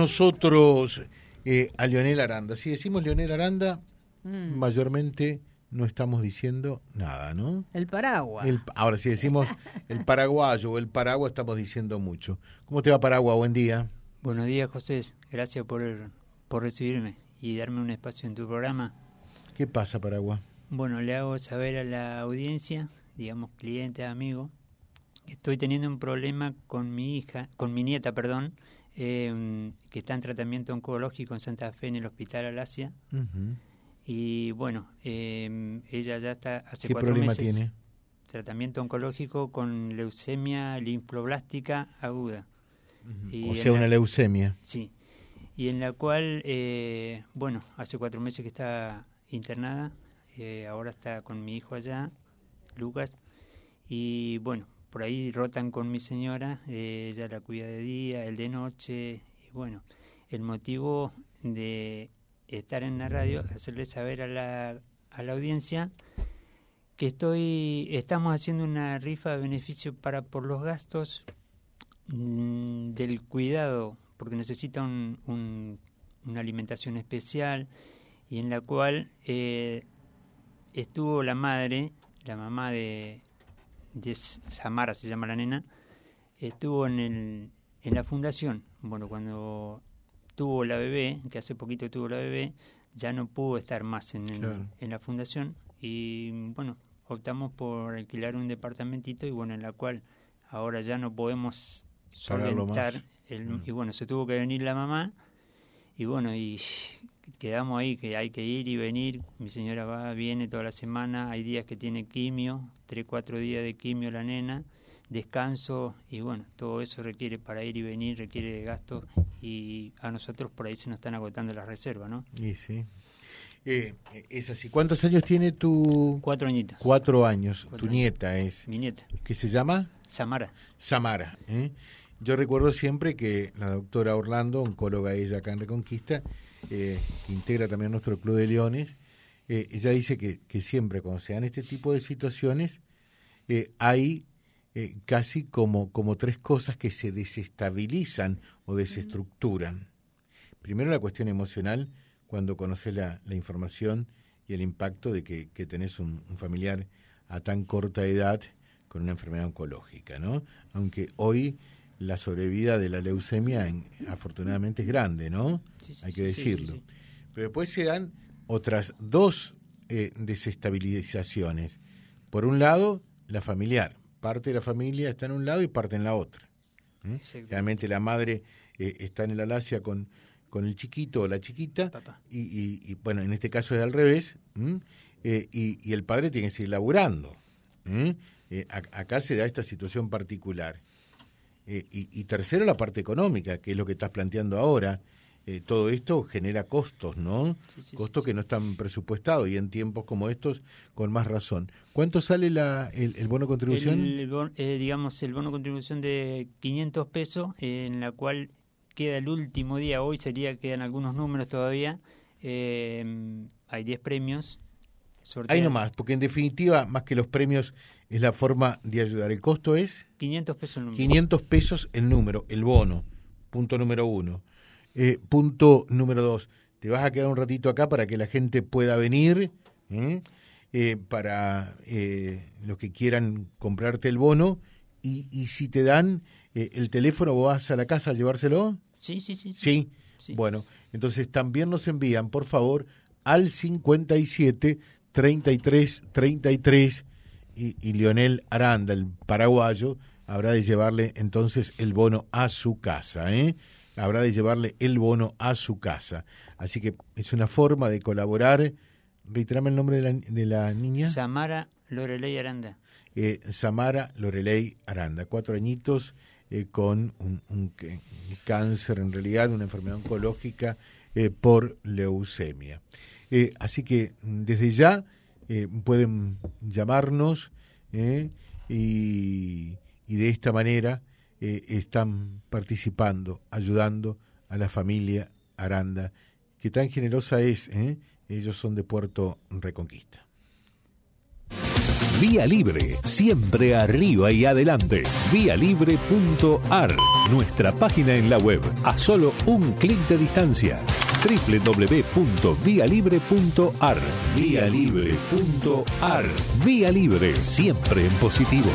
nosotros eh, a Leonel Aranda. Si decimos Leonel Aranda, mm. mayormente no estamos diciendo nada, ¿no? El paraguas. ahora, si decimos el paraguayo o el paraguas, estamos diciendo mucho. ¿Cómo te va, Paraguas? Buen día. Buenos días, José. Gracias por, por recibirme y darme un espacio en tu programa. ¿Qué pasa, Paraguas? Bueno, le hago saber a la audiencia, digamos, clientes, amigos, que estoy teniendo un problema con mi hija, con mi nieta, perdón, eh, que está en tratamiento oncológico en Santa Fe en el Hospital Alasia. Y bueno, eh, ella ya está hace ¿Qué cuatro problema meses. tiene? Tratamiento oncológico con leucemia linfoblástica aguda. o sea, una leucemia. Sí. Y en la cual, eh, bueno, hace cuatro meses que está internada. Eh, ahora está con mi hijo allá, Lucas. Y bueno, por ahí rotan con mi señora, eh, ella la cuida de día, él de noche, y bueno, el motivo de estar en la radio, hacerle saber a la, a la audiencia que estoy, estamos haciendo una rifa de beneficio para por los gastos mm, del cuidado, porque necesita un, una alimentación especial y en la cual eh, estuvo la madre, la mamá de, de Samara se llama la nena, estuvo en, el, en la fundación. Bueno, cuando tuvo la bebé, que hace poquito tuvo la bebé, ya no pudo estar más en, en la fundación y bueno, optamos por alquilar un departamentito y bueno, en la cual ahora ya no podemos solventar el, mm. y bueno, se tuvo que venir la mamá y bueno, y quedamos ahí que hay que ir y venir. Mi señora va, viene toda la semana. Hay días que tiene quimio, tres, cuatro días de quimio la nena, descanso y bueno, todo eso requiere para ir y venir, requiere de gastos y a nosotros por ahí se nos están agotando las reservas, ¿no? Y sí. Eh, es así. ¿Cuántos años tiene tu...? Cuatro añitos. Cuatro años. tu nieta es... Mi nieta. ¿Qué se llama? Samara. Samara. ¿eh? Yo recuerdo siempre que la doctora Orlando, oncóloga ella acá en Reconquista, eh, que integra también nuestro Club de Leones, eh, ella dice que, siempre cuando se dan este tipo de situaciones eh, hay casi como, tres cosas que se desestabilizan o desestructuran. Primero la cuestión emocional, cuando conoces la, información y el impacto de que, que tenés un, un, familiar a tan corta edad con una enfermedad oncológica, ¿no? Aunque hoy la sobrevida de la leucemia afortunadamente es grande, ¿no? Hay que decirlo. Pero después se dan otras dos eh, desestabilizaciones. Por un lado, la familiar. Parte de la familia está en un lado y parte en la otra. ¿eh? Realmente la madre eh, está en el alacia con, con el chiquito o la chiquita. Y, bueno, en este caso es al revés. Y, el padre tiene que seguir laburando. acá se da esta situación particular. Eh, y, tercero, la parte económica, que es lo que estás planteando ahora. Eh, todo esto genera costos, ¿no? costos que no están presupuestados y en tiempos como estos, con más razón. ¿Cuánto sale la, el, bono contribución? El, eh, digamos, el bono contribución de 500 pesos, en la cual queda el último día, hoy sería, quedan algunos números todavía, hay 10 premios. Hay nomás, porque en definitiva, más que los premios, es la forma de ayudar. ¿El costo es? 500 pesos el número. 500 pesos el número, el bono. Punto número uno. Eh, punto número dos. Te vas a quedar un ratito acá para que la gente pueda venir, ¿eh? Eh, para los que quieran comprarte el bono. Y, y si te dan el teléfono, ¿vos vas a la casa a llevárselo? Sí, sí, sí. Sí. sí. Bueno, entonces también nos envían, por favor, al 57 33 33 y, Lionel Aranda, el paraguayo, habrá de llevarle entonces el bono a su casa, ¿eh? Habrá de llevarle el bono a su casa. Así que es una forma de colaborar. Reiterame el nombre de la, de la niña. Samara Loreley Aranda. Eh, Samara Loreley Aranda, cuatro añitos eh, con un, cáncer, en realidad una enfermedad oncológica eh, por leucemia. Eh, así que desde ya eh, pueden llamarnos eh, y, de esta manera están participando, ayudando a la familia Aranda, que tan generosa es. Ellos son de Puerto Reconquista. Vía Libre, siempre arriba y adelante. Vialibre.ar, nuestra página en la web, a solo un clic de distancia www.vialibre.ar Vía Libre.ar Vía Libre, siempre en positivo.